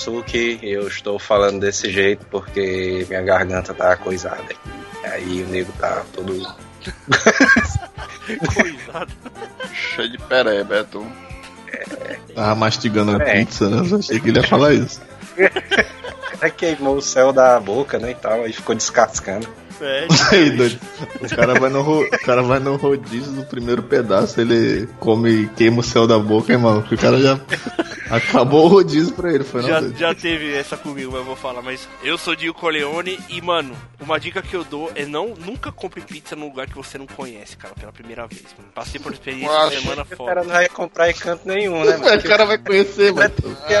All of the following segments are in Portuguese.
Suki eu estou falando desse jeito porque minha garganta tá coisada. Aí o nego tá todo. Coisado. Cheio de pereba, é tu. Tava mastigando a É. pizza, né? Eu achei que ele ia falar isso. Aí queimou o céu da boca, né? E tal, aí ficou descascando. É, Aí, doido. O cara vai no, ro- o cara vai no rodízio do primeiro pedaço, ele come e queima o céu da boca, irmão. O cara já acabou o rodízio pra ele, foi não, já, doido? já teve essa comigo, mas eu vou falar. Mas eu sou Dio Corleone e, mano, uma dica que eu dou é não nunca compre pizza num lugar que você não conhece, cara, pela primeira vez. Mano. Passei por experiência acho semana O cara fora. não vai comprar em canto nenhum, né, O mano? cara vai conhecer, mano.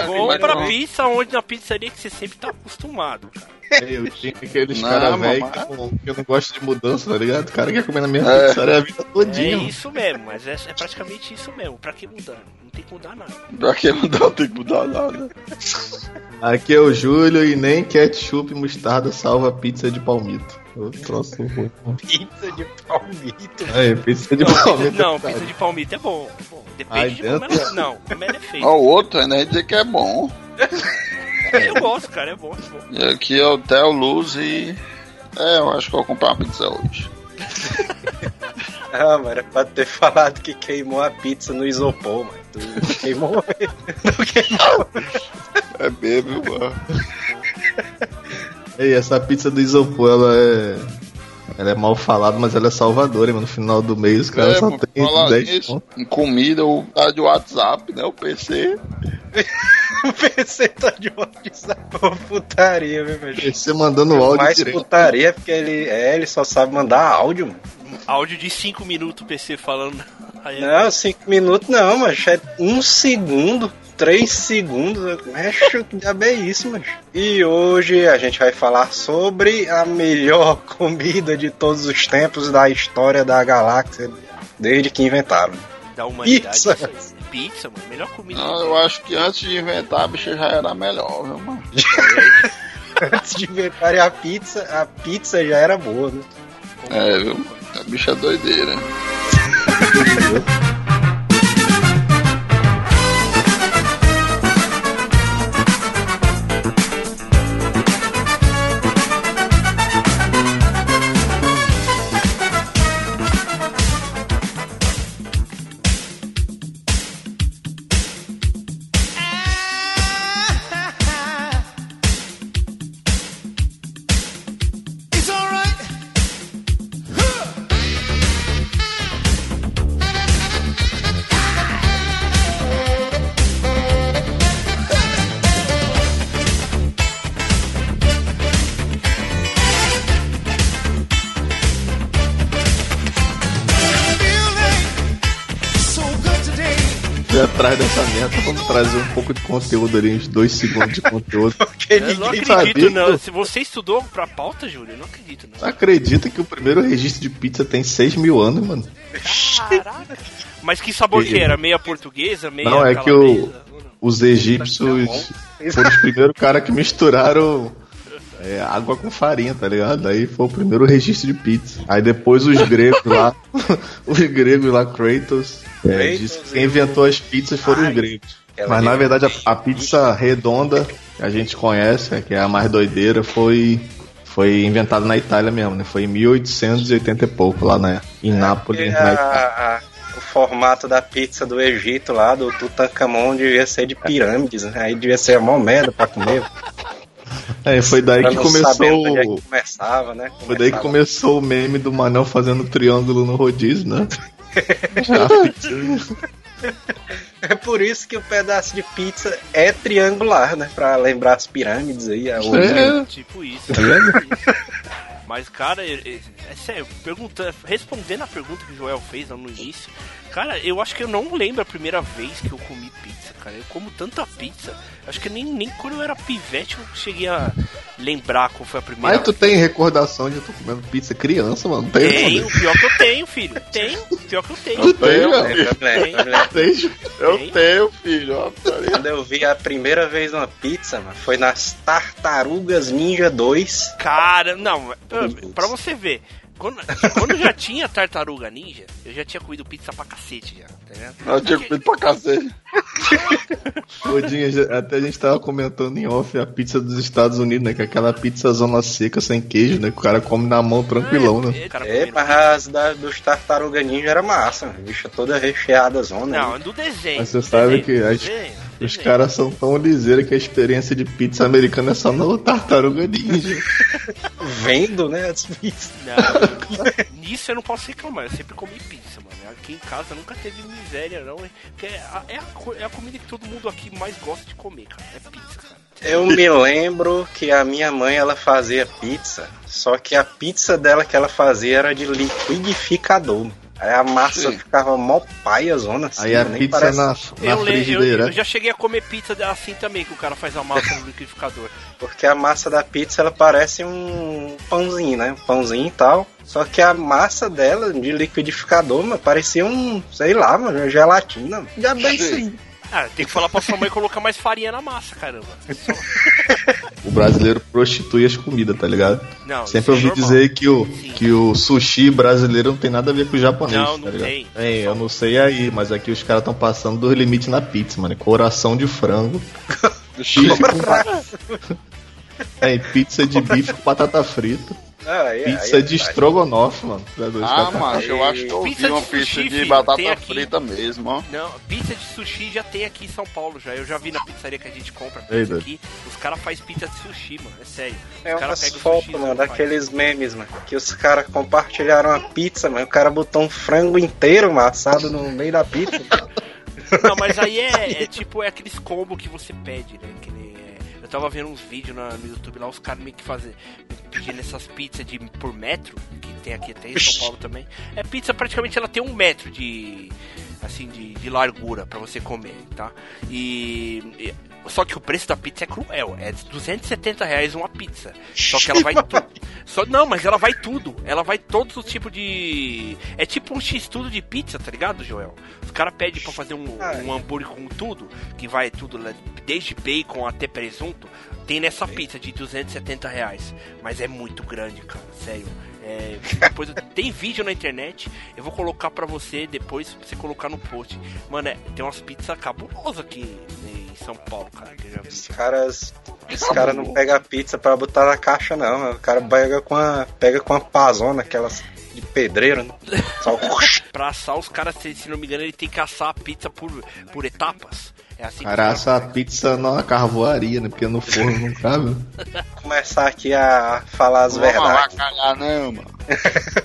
Compra não. pizza onde na pizzaria que você sempre tá acostumado, cara. Eu tinha aqueles Não, caras velhos mamãe. que, não- que não gostam de mudança, tá ligado? O cara quer comer na minha É. pizzaria a vida É todinha. isso mesmo, mas é, é praticamente isso mesmo. Pra que mudar? Não tem que mudar nada. Pra que não dá, tem que mudar nada. Aqui é o Júlio e nem ketchup e mostarda salva pizza de palmito. Eu troço ruim. Pizza de palmito. Aí, pizza de Não, palmito. não, pizza de palmito é bom. é bom. Ai, Depende de como dentro? ela, não, como ela é feita. Ó, o outro, né? Dizer que é bom. Eu gosto, cara, é bom, é bom. E aqui é o Theo Luz e. É, eu acho que eu vou comprar uma pizza hoje. Ah, mano, era pra ter falado que queimou a pizza no isopor, mano. Tu queimou. Não queimou. É mesmo, mano. Ei, essa pizza do isopor, ela é. Ela é mal falada, mas ela é salvadora, mano. No final do mês, os caras É, só tem falar 10 nisso, pontos. em comida, o cara de WhatsApp, né? O PC. O PC tá de WhatsApp. Pô, putaria, viu, meu Você mandando áudio Mais direto. putaria porque ele, é, ele só sabe mandar áudio, mano. Áudio de 5 minutos PC falando. Aí, Não, cinco minutos não, mas é um segundo, três segundos. Mexe, que diabo é isso, mas. E hoje a gente vai falar sobre a melhor comida de todos os tempos da história da galáxia, desde que inventaram. da humanidade. Pizza. Pizza, mano. Melhor comida. Não, eu acho que antes de inventar a bicha já era melhor, viu, mano? Antes de inventarem a pizza, a pizza já era boa, né? É, viu? A bicha é doideira. conteúdo ali, uns dois segundos de conteúdo. Porque Eu não ninguém acredito, sabia, não. Se você estudou pra pauta, Júlio, eu não acredito, não. Acredita que o primeiro registro de pizza tem 6 mil anos, mano? Caraca. Mas que sabor que era? Meia portuguesa, meia Não, é que o- Os egípcios foram os primeiros caras que misturaram é, água com farinha, tá ligado? Aí foi o primeiro registro de pizza. Aí depois os gregos lá, os gregos lá, Kratos, é, Kratos disse que quem inventou as pizzas foram os gregos. Ela Mas na é- verdade a, a pizza redonda que a gente conhece, é, que é a mais doideira, foi foi inventada na Itália mesmo, né? Foi em 1880 e pouco lá na, em Nápoles, E na Itália. o formato da pizza do Egito lá, do Tutankhamon, devia ser de pirâmides, né? Aí devia ser a mó merda pra comer. É, foi daí pra que começou é o- que começava, né? Foi daí que Começava- começou o meme do Manel fazendo triângulo no rodízio, né? É por isso que o pedaço de pizza é triangular, né? Pra lembrar as pirâmides aí. A origem. É, Tipo isso. tá vendo? Mas, cara, é, é- é sério, pergunta, respondendo a pergunta que o Joel fez lá no início, Cara, eu acho que eu não lembro a primeira vez que eu comi pizza, cara. Eu como tanta pizza. Acho que nem, nem quando eu era pivete eu cheguei a lembrar qual foi a primeira Mas tu tem recordação de tu comendo pizza criança, mano? Tem, Tenho, mano? pior que eu tenho, filho. Tenho, pior que eu tenho. Eu mano? Eu lembro, eu lembro. Tem. Eu tenho, filho. ó. Quando eu vi a primeira vez uma pizza, mano, foi nas Tartarugas Ninja 2. Cara, não, pra você ver. Quando, quando já tinha tartaruga ninja, eu já tinha comido pizza pra cacete já, tá vendo? Eu tinha comido pra cacete. Godinha, já- até a gente tava comentando em off a pizza dos Estados Unidos, né? Que é aquela pizza zona seca sem queijo, né? Que o cara come na mão tranquilão, né? É, É, mas as da, dos Tartaruga Ninja era massa, mano. Bicha toda recheada, zona. Não, é do desenho. Mas você do sabe desenho, que as- desenho, Os caras são tão liseiros que a experiência de pizza americana é só no Tartaruga Ninja. Vendo, né, as pizzas. Não, nisso eu não posso reclamar, eu sempre comi pizza, mano. Aqui em casa nunca teve miséria, não. Porque é a, é a, é a comida que todo mundo aqui mais gosta de comer, cara. É pizza, cara. Eu me lembro que a minha mãe, ela fazia pizza, só que a pizza dela que ela fazia era de liquidificador. Aí a massa Sim. ficava mó paia, zona assim. Aí a nem pizza parece- na, na Eu, le- eu, frigideira. eu já cheguei a comer pizza assim também, que o cara faz a massa no liquidificador. Porque a massa da pizza, ela parece um pãozinho, né? Um pãozinho e tal. Só que a massa dela, de liquidificador, mano, parecia um, sei lá, mano, uma gelatina. Já bem isso aí. Ah, tem que falar pra sua mãe colocar mais farinha na massa, caramba. O brasileiro prostitui as comidas, tá ligado? Não, Sempre é ouvi normal. dizer que o, Sim. que o sushi brasileiro não tem nada a ver com o japonês. Não, tá não ligado? tem. É, eu não sei aí, mas aqui os caras estão passando dos limites na pizza, mano. Coração de frango. Bife com... É, pizza de bife com batata frita. Aí, Pizza aí, de aí. estrogonofe, mano. Ah, macho, eu acho que eu Pizza vi uma de pizza sushi, de filho, batata aqui. frita mesmo, ó. Não, pizza de sushi já tem aqui em São Paulo já. Eu já vi na pizzaria que a gente compra pizza aqui. Os caras fazem pizza de sushi, mano. É sério. É os caras umas pegam o fotos, sushi mano, e faz. daqueles memes, mano. Que os caras compartilharam a pizza, mano. O cara botou um frango inteiro amassado no meio da pizza. Não, mas aí é, é tipo, é aqueles combos que você pede, né? Que nem, é, eu tava vendo uns vídeos na- no YouTube lá, os caras meio que fazem, pedindo essas pizzas de, por metro, que tem aqui até em São Paulo também. É pizza, praticamente ela tem um metro de, assim, de, de largura pra você comer, tá? E, e- só que o preço da pizza é cruel, é 270 reais uma pizza. Só que ela vai tudo. Só, não, mas ela vai tudo. Ela vai todos os tipos de. É tipo um X-tudo de pizza, tá ligado, Joel? Os caras pedem pra fazer um, Ah, um hambúrguer com tudo, que vai tudo, né, desde bacon até presunto. Tem nessa pizza de 270 reais. Mas é muito grande, cara, sério. É, depois tem vídeo na internet, eu vou colocar pra você depois, pra você colocar no post. Mano, é, tem umas pizzas cabulosas aqui em São Paulo, cara. Os caras. Os caras não pegam a pizza pra botar na caixa, não. mano. O cara pega com a, pega com a pazona, aquelas de pedreiro, né? Só Pra assar os caras, se, se não me engano, ele tem que assar a pizza por, por etapas. É assim que Cara, essa fazem. pizza numa carvoaria, né? Porque no forno não cabe. começar aqui a falar as Não vamos verdades. avacalhar, não, mano.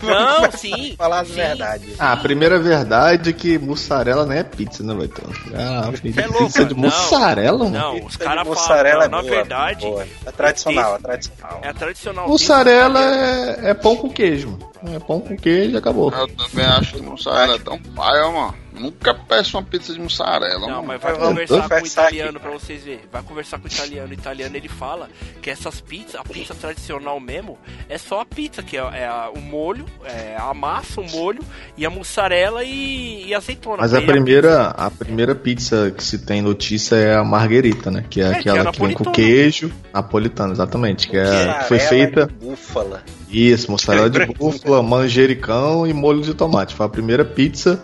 Não, sim. Falar as sim. verdades. Ah, a primeira verdade é que mussarela não é pizza, né, Leitão? Ah, pizza, é louco, de não. mussarela, mano? Não, os Pizza caras de mussarela falam, é na boa, verdade, boa. É tradicional, é tradicional. é a tradicional. Mussarela é, é pão com queijo, mano. É pão com queijo e acabou. Eu também acho que mussarela é tão paia, mano. Nunca peço uma pizza de mussarela, Não, mano. mas vai conversar com o italiano aqui. pra vocês verem. Vai conversar com o italiano. O italiano ele fala que essas pizzas, a pizza tradicional mesmo, é só a pizza, que é, é a- o molho, é a massa, o molho e a mussarela e, e azeitona. Mas a primeira, a primeira pizza que se tem notícia é a marguerita, né? Que é, É, que é aquela que, vem com queijo napolitano, exatamente. Que, é, que foi Mussarela feita. de Búfala. Isso, mussarela de búfala, manjericão e molho de tomate. Foi a primeira pizza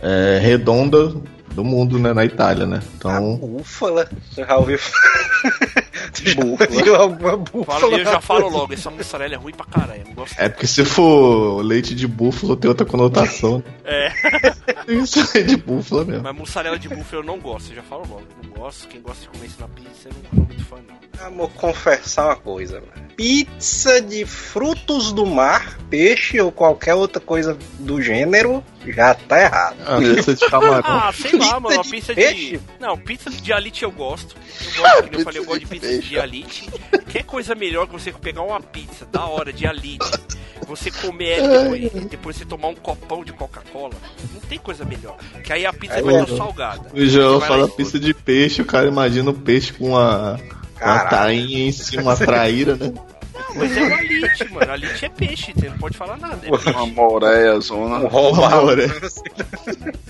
é, redonda do mundo, né? Na Itália, né? A Então. búfala? Você já ouviu? Você já viu alguma búfala? Fala, eu já falo logo, essa mussarela é ruim pra caralho. Não gosto. É porque se for leite de búfalo tem outra conotação. É, Isso é de búfala mesmo. mas mussarela de búfalo eu não gosto, eu já falo logo. Não gosto. Quem gosta de comer isso na pizza, eu não sou muito fã, não. Amor, confessar uma coisa, mano. Pizza de frutos do mar, peixe ou qualquer outra coisa do gênero, já tá errado. Ah, pizza de camarão. Ah, sei lá, mano, uma de pizza peixe? de. Não, pizza de alite eu gosto. Eu gosto, que nem eu falei, eu gosto de pizza de alite. Que coisa melhor que você pegar uma pizza da hora de alite você comer ela e depois, depois você tomar um copão de Coca-Cola, não tem coisa melhor. Que aí a pizza Aí vai é. estar salgada. O João fala pizza de peixe, o cara imagina o peixe com uma, uma tainha em cima, uma traíra, né? Mas é uma lite, mano. A lite é peixe, você não pode falar nada. É peixe. Uma moreia, zona. Um roubar. Amor, é.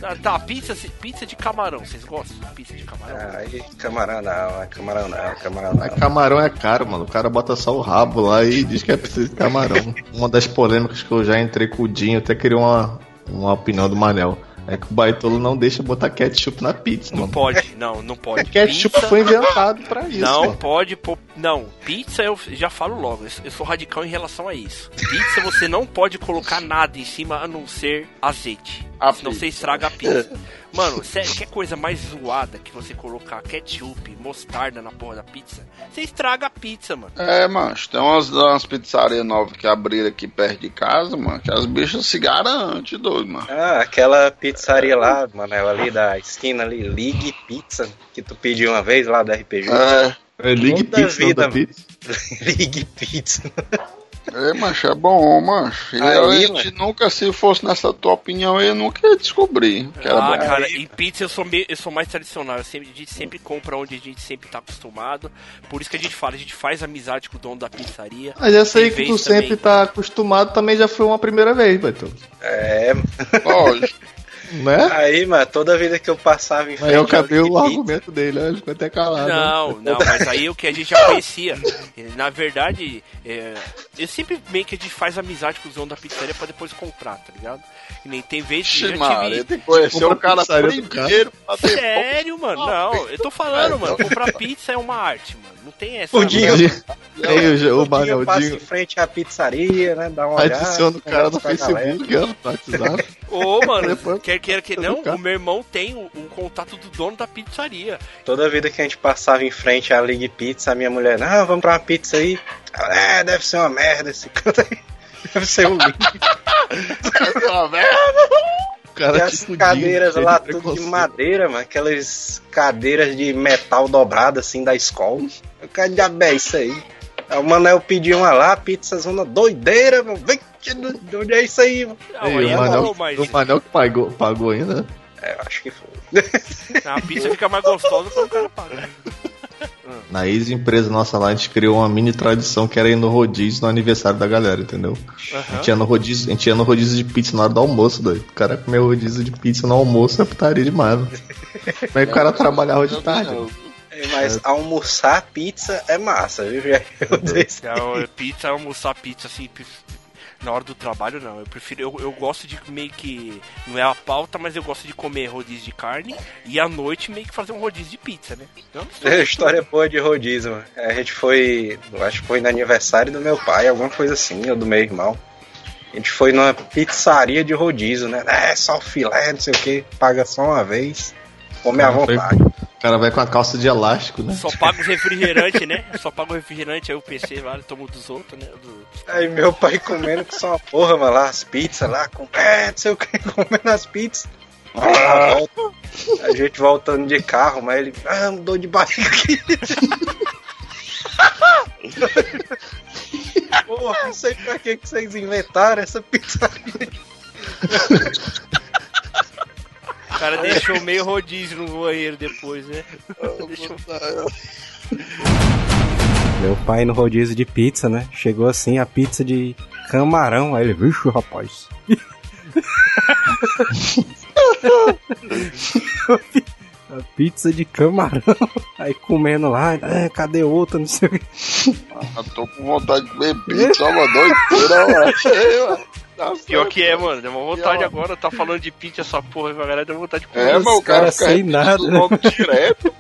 Ah, tá, pizza, pizza de camarão. Vocês gostam de pizza de camarão? Aí, camarão não, é camarão não, camarão não. Mas camarão é caro, mano. O cara bota só o rabo lá e diz que é preciso de camarão. Uma das polêmicas que eu já entrei com o Dinho, até queria uma, uma opinião do Manel. É que o Baitolo não deixa botar ketchup na pizza, Não mano. pode, não, não pode. Ketchup Pizza- foi inventado pra isso. Não mano. pode pôr. Não, pizza eu já falo logo. eu- sou radical em relação a isso. Pizza você não pode colocar nada em cima a não ser azeite. A senão pizza. você estraga a pizza. Mano, sé- quer coisa mais zoada que você colocar ketchup, mostarda na porra da pizza? Você estraga a pizza, mano. É, mancho, tem umas, umas pizzarias novas que abriram aqui perto de casa, mano, que as bichas se garantem, doido, mano. Ah, aquela pizzaria lá, Manel, ali da esquina ali, Ligue Pizza, que tu pediu uma vez lá da RPG. É, É Ligue Toda Pizza, não vida, da pizza. Ligue Pizza. é, mancho, é bom, mancho. E Aí, eu, a gente mano. nunca, se fosse nessa tua opinião, eu nunca ia descobrir que era ah, bom. cara, em pizza eu sou, meio, eu sou mais tradicional. Eu sempre, a gente sempre compra onde a gente sempre tá acostumado. Por isso que a gente fala, a gente faz amizade com o dono da pizzaria. Mas essa aí que tu sempre também. tá acostumado também já foi uma primeira vez, Baitolo. É, Lógico. Né? aí, mano, toda vida que eu passava em frente Aí eu acabei o argumento dele, né? ele ficou até calado. Não, não, mas aí o que a gente já conhecia. Na verdade, é, eu sempre meio que a gente faz amizade com os donos da pizzaria pra depois comprar, tá ligado? E nem tem vezes que Ixi, já tive. tem que conhecer o cara primeiro pra ter Sério, mano? Não, eu tô falando, mano. Comprar pizza é uma arte, mano. Não tem essa. O dia- Aí o, o, eu passo Manel, em frente à pizzaria, né? Dá uma olhada. adiciona o cara no. Facebook, no WhatsApp. Ô, mano, Depois- quer queira que não, o meu irmão tem o, o contato do dono da pizzaria. Toda vida que a gente passava em frente à Ligue Pizza, a minha mulher, não, vamos pra uma pizza aí. Ela, É, deve ser uma merda esse canto aí. Deve ser um lixo. O cara, E as cadeiras lá, de tudo de madeira, mano. Aquelas cadeiras de metal dobrado assim da escola. Eu quero diabo é isso aí. Aí o Manel pediu uma lá, pizza zona doideira, mano. Vem, que do- de onde é isso aí, mano? Não, Ei, aí o é Manel, mas o Manel que pagou, pagou ainda. É, eu acho que foi. a pizza fica mais gostosa quando o cara paga. Na ex-empresa nossa lá, a gente criou uma mini tradição que era ir no rodízio no aniversário da galera, entendeu? A, Aham. gente ia no rodízio, a gente ia no rodízio de pizza na hora do almoço, doido. O cara comeu rodízio de pizza no almoço é putaria demais, mano. Como é que o cara trabalhava de tarde? É, Mas almoçar pizza é massa, viu? Eu disse. Não, é pizza, almoçar pizza assim, na hora do trabalho não. Eu prefiro, eu, eu gosto de meio que. Não é a pauta, mas eu gosto de comer rodízio de carne e à noite meio que fazer um rodízio de pizza, né? Não, É, história boa de rodízio, mano. A gente foi, acho que foi no aniversário do meu pai, alguma coisa assim, ou do meu irmão. A gente foi numa pizzaria de rodízio, né? É, só filé, não sei o que, paga só uma vez, come à Cara, foi- vontade. O cara vai com a calça de elástico, né? Só paga os refrigerantes, né? Só paga o refrigerante, aí o PC vale, toma o dos outros, né? Do- Aí meu pai comendo que só uma porra, mano, lá, as pizzas lá, com é, não sei o que, comendo as pizzas. Volta, a gente voltando de carro, mas ele, ah, dor de barriga aqui. Porra, não sei pra que que vocês inventaram essa pizzaria. O cara deixou meio rodízio no banheiro depois, né? Deixou- Meu pai no rodízio de pizza, né? Chegou assim a pizza de camarão. Aí ele, vixe, rapaz. a pizza de camarão. Aí comendo lá, "Ah, cadê outra? Não sei o que. Eu tô com vontade de comer pizza, uma doideira, mano. Nossa, Pior que é, mano. Deu uma vontade Pior. agora. Tá falando de pizza essa porra, a galera deu vontade de comer. É, mas o cara fica sem nada, o né? nome direto.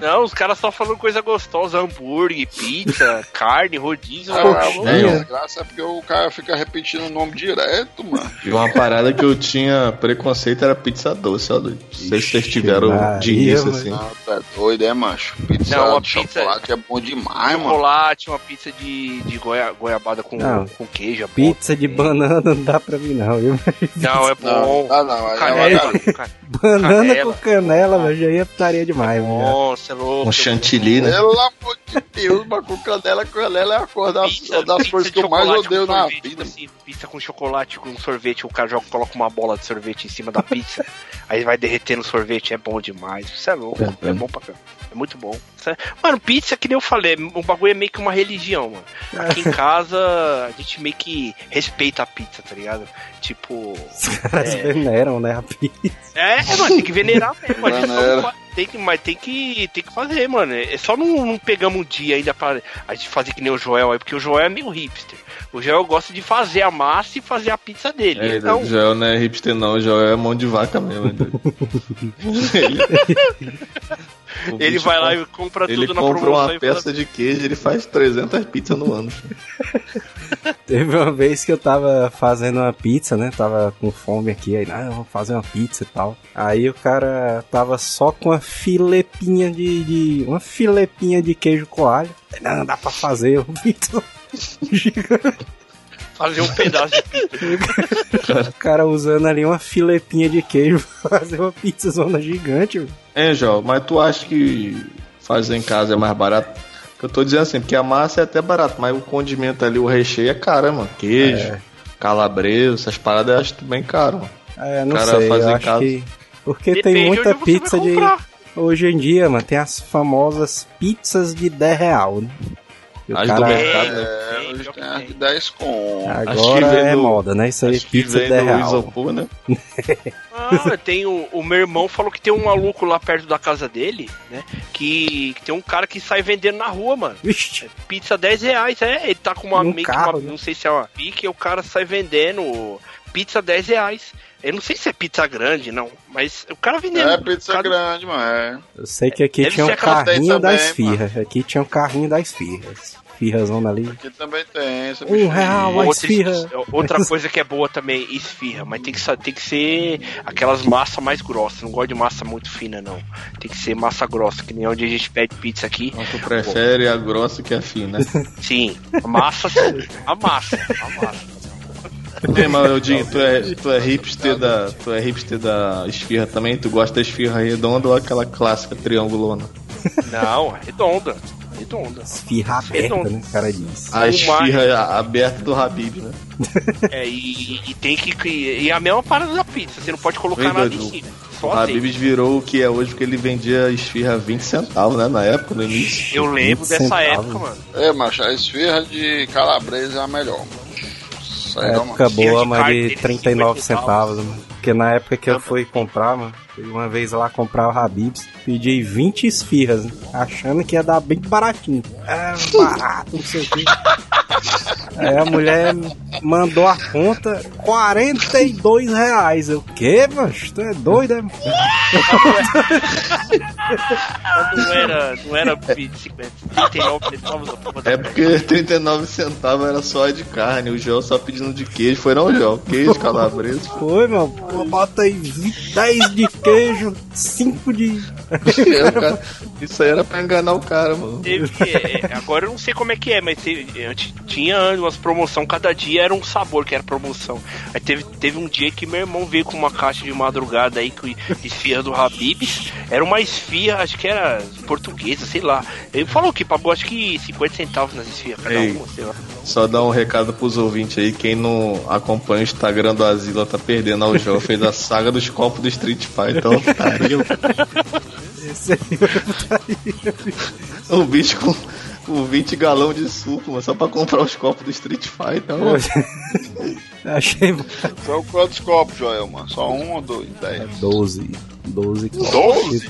Não, os caras só falando coisa gostosa: hambúrguer, pizza, carne, rodízio. Ah, mano, é. a graça é porque o cara fica repetindo o nome direto, mano. E uma parada que eu tinha preconceito era pizza doce, ó, doido. Não sei se vocês tiveram Maria, de início mano. assim. Não, tá doido, é, macho? Pizza Não, uma de pizza- chocolate é bom demais, mano. chocolate, uma pizza de, de goia, goiabada com, Não. com queijo. é bom Pizza de banana não dá pra mim, não, viu? Não, é bom. Não, ah, não, aí é Canela. Banana Canela. com canela, velho, já ia putaria demais, velho. Nossa, é louco. Um chantilly, né? Pelo amor Deus, mas com canela, canela é a cor das, Pizza- das pizza coisas de que eu mais odeio na sorvete, vida. tipo assim, pizza com chocolate com sorvete, o cara joga, coloca uma bola de sorvete em cima da pizza, aí vai derretendo o sorvete, é bom demais. Isso é louco, É, é, é. bom pra caramba. É muito bom. É- Mano, pizza, que nem eu falei, o bagulho é meio que uma religião, mano. Aqui em casa, a gente meio que respeita a pizza, tá ligado? Tipo. Os caras É. veneram, né, a pizza. É, mano, tem que venerar mesmo. A gente só não fa- tem que, mas tem que, tem que fazer, mano. É só não, não pegamos um dia ainda pra a gente fazer que nem o Joel aí, porque o Joel é meio hipster. O Joel gosta de fazer a massa e fazer a pizza dele. É, então, o Joel não é hipster não, o Joel é mão de vaca mesmo. né? ele O ele vai lá compra- e compra Ele tudo na compra promoção uma e fala, peça de queijo, ele faz 300 pizzas no ano. Teve uma vez que eu tava fazendo uma pizza, né? Tava com fome aqui, aí, ah, eu vou fazer uma pizza e tal. Aí o cara tava só com uma filepinha de. de- uma filepinha de queijo coalho. Aí, Não, dá pra fazer uma pizza. Fazer um pedaço de pizza. O cara usando ali uma filepinha de queijo pra fazer uma pizza zona gigante. velho. É, Joel, mas tu acha que fazer em casa é mais barato? Eu tô dizendo assim, porque a massa é até barato, mas o condimento ali, o recheio é caro, mano. Queijo, É. calabresa, essas paradas eu acho bem caro, mano. É, não Cara, sei, fazer eu em acho casa. que. Porque Depende tem muita pizza de. Hoje em dia, mano, tem as famosas pizzas de 10 real, né? O As do cara- mercado, né? É, Tem, hoje pior que tem as tem. de 10 com. Acho que Agora vem é do- moda, né? Isso aí, Acho que pizza de vem 10 do real. isopor, né? Ah, tem o, o meu irmão falou que tem um maluco lá perto da casa dele, né? Que, que tem um cara que sai vendendo na rua, mano. Vixe, Pizza 10 reais, é. Ele tá com uma Num meio que carro, uma- né? Não sei se é uma pique, e o cara sai vendendo pizza 10 reais. Eu não sei se é pizza grande, não. Mas o cara vendendo. É pizza cada- grande, mano. É. eu sei que aqui Deve tinha um carrinho das também, firras. Aqui tinha um carrinho das firras. Firrazona ali. Aqui também tem. Essa Um real, a Outra, esfirra. outra coisa que é boa também, esfirra, mas tem que, tem que ser aquelas massas mais grossas. Não gosto de massa muito fina, não. Tem que ser massa grossa, que nem onde a gente pede pizza aqui. Então tu prefere a grossa que a fina. Sim, a massa, sim. A massa, a massa. Ei, mas Eudinho, tu é, tu é hipster da. Tu é hipster da esfirra também? Tu gosta da esfirra redonda ou aquela clássica triangulona? Não, é redonda. Redonda. Esfirra aberta, né? O cara diz. A O esfirra aberta do Habib, né? É, e, e tem que. E a mesma parada da pizza, você não pode colocar Vem, nada em cima. O Só azeite. Habib's virou o que é hoje, porque ele vendia esfirra a 20 centavos, né? Na época, no início. Eu lembro 20 dessa centavos. época, mano. É, macho, a esfirra de calabresa é a melhor. Isso aí, É época boa, mas de dele, 39 50 centavos, mano. Porque na época que eu fui comprar, mano, uma vez lá comprar o Habib's, pedi 20 esfirras, né? achando que ia dar bem baratinho. É barato, não sei o quê. Aí a mulher mandou a conta, 42 reais. Eu, quê, mano? Tu é doido, é? Não era, não era 20, 50, 39 centavos É porque 39 centavos era só de carne, o João só pedindo de queijo. Foi não, João? Queijo, calabresa. Foi, meu. Pô, Bota aí 20, 10 de queijo, 5 de. Cara- Isso aí era pra enganar o cara, mano. Teve, é, agora eu não sei como é que é, mas teve- tinha umas promoção, cada dia era um sabor que era promoção. Aí teve, teve um dia que meu irmão veio com uma caixa de madrugada aí com esfirra do Habib's. Era uma esfirra, acho que era portuguesa, sei lá. Ele falou que pagou acho que 50 centavos nas esfirras cada Ei. uma, sei lá. Só dar um recado pros ouvintes aí. Quem não acompanha o Instagram do Asila tá perdendo ao João. Fez a saga dos copos do Street Fighter. Então, pariu. Esse aí. O bicho com, com 20 galão de suco, mano, só pra comprar os copos do Street Fighter. mano. Achei São quantos copos, Joel, mano? Só um ou dois? Dez. 12. 12 Doze?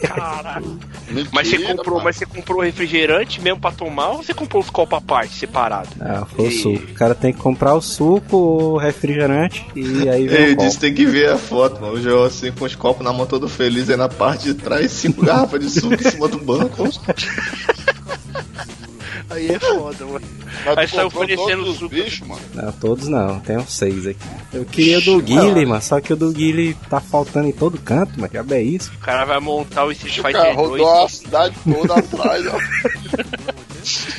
Caralho. Mentira, Mas você comprou, mano. mas você comprou refrigerante mesmo pra tomar ou você comprou os copos à parte, separado? Ah, foi o E- suco. O cara tem que comprar o suco, o refrigerante e aí vem Ele o disse tem que ver a foto, mano. O João assim com os copos na mão todo feliz aí na parte de trás, cinco garrafas de suco em cima do banco. Aí é foda, mano. Mas Aí saiu todos os suco. bichos, mano. Não, todos não, tem uns seis aqui. Eu queria o do Guile, mano, só que o do Guile tá faltando em todo canto, mas já é isso. O cara vai montar o Street O cara Fighter 2. rodou a cidade toda atrás, ó.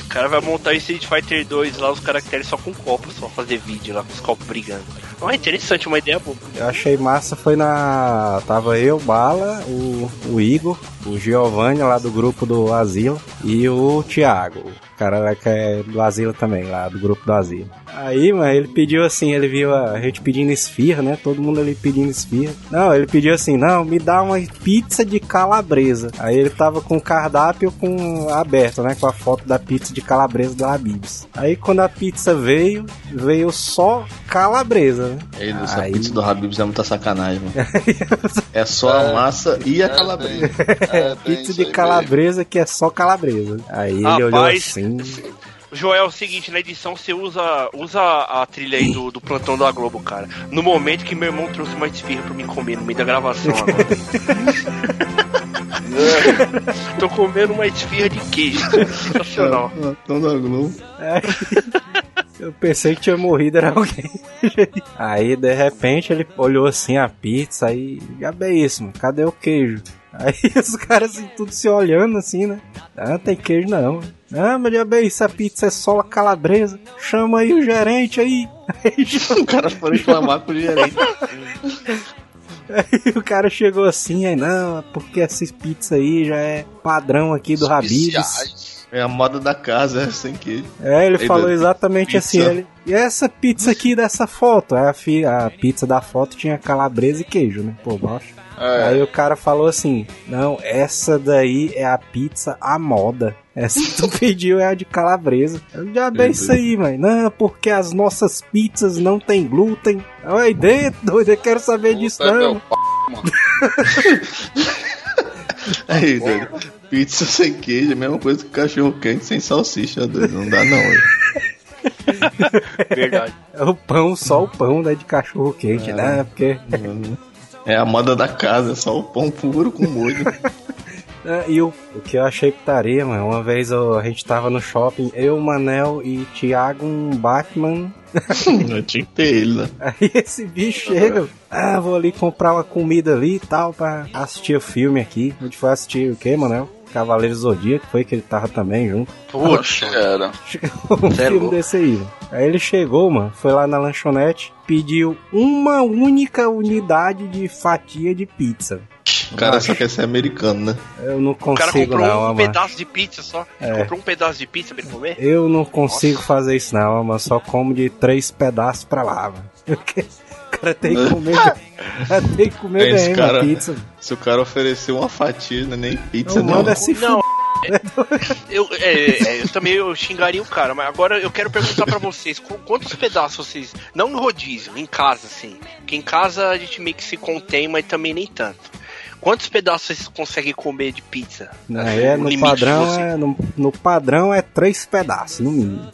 O cara vai montar o Street Fighter 2 lá, os caracteres só com copos, só fazer vídeo lá com os copos brigando. Ó, interessante, uma ideia boa. Eu achei massa foi na. Tava eu, Bala, o, o Igor, o Giovanni lá do grupo do Asilo e o Thiago. O cara lá que é do Asilo também, lá do grupo do Asilo. Aí, mano, ele pediu assim, ele viu a gente pedindo esfirra, né? Todo mundo ali pedindo esfirra. Não, ele pediu assim, não, me dá uma pizza de calabresa. Aí ele tava com o cardápio com aberto, né? Com a foto da pizza de calabresa da Habibs. Aí quando a pizza veio, veio só calabresa, né? Ei, essa Aí- pizza do Habib's é muita sacanagem, mano. É só a massa e a calabresa. É, tem Pizza de mesmo. calabresa que é só calabresa. Aí ele olhou Rapaz, assim. Joel, é o seguinte, na edição você usa, usa a trilha aí do, do plantão da Globo, cara. No momento que meu irmão trouxe uma esfirra pra mim comer no meio da gravação agora. Tô comendo uma esfirra de queijo. Sensacional. Tão da Globo. Eu pensei que tinha morrido, era alguém. Aí, de repente, ele olhou assim a pizza isso, mano. Cadê o queijo? Aí os caras assim, tudo se olhando assim, né? Ah, tem queijo não. Ah, já bem, essa pizza é só a calabresa. Chama aí o gerente aí. Aí, O cara foi reclamar com o gerente. aí o cara chegou assim, aí não, porque essa pizza aí já é padrão aqui do Habib's. É a moda da casa, é sem queijo. É, ele Ei, falou exatamente pizza. assim. Ele, e essa pizza aqui dessa foto? Aí a, fi- a pizza da foto tinha calabresa e queijo, né? Por baixo. É. Aí o cara falou assim: Não, essa daí é a pizza à moda. Essa que tu pediu é a de calabresa. Eu já dei isso aí, mãe. Não, porque as nossas pizzas não tem glúten. Oi, dentro, doido, eu quero saber disso Puta, é meu não. p... mano. Aí, doido. Pizza sem queijo é a mesma coisa que cachorro quente sem salsicha, doido. Não dá não, velho. Verdade. É o pão, só o pão, né? De cachorro quente, né? Porque. É a moda da casa, é só o pão puro com molho. Ah, e o, o que eu achei putaria, mano, uma vez eu- a gente tava no shopping, eu, Manel e Thiago, um Batman. Eu tinha que ter ele, né? Aí esse bicho chega, ah, vou ali comprar uma comida ali e tal pra assistir o filme aqui. A gente foi assistir o que, Manel? Cavaleiro Zodíaco, foi que ele tava também junto. Poxa, era. um Cê é filme desse aí, mano. Aí ele chegou, mano, foi lá na lanchonete, pediu uma única unidade de fatia de pizza. O cara só quer ser americano, né? Eu não O cara consigo comprou não, um pedaço de pizza só. É. Comprou um pedaço de pizza pra ele comer? Eu não consigo fazer isso não, mas só como de três pedaços pra lá, mano. Porque cara tem que comer, cara tem que comer bem cara- uma pizza. Se o cara oferecer uma fatia, não é nem pizza, Não não. manda se Não, eu, é, é, eu também eu xingaria o cara, mas agora eu quero perguntar pra vocês, qu- quantos pedaços vocês, não no rodízio, em casa, assim, porque em casa a gente meio que se contém, mas também nem tanto. Quantos pedaços vocês conseguem comer de pizza? Não, é, no padrão é, no, no padrão é três pedaços, no mínimo.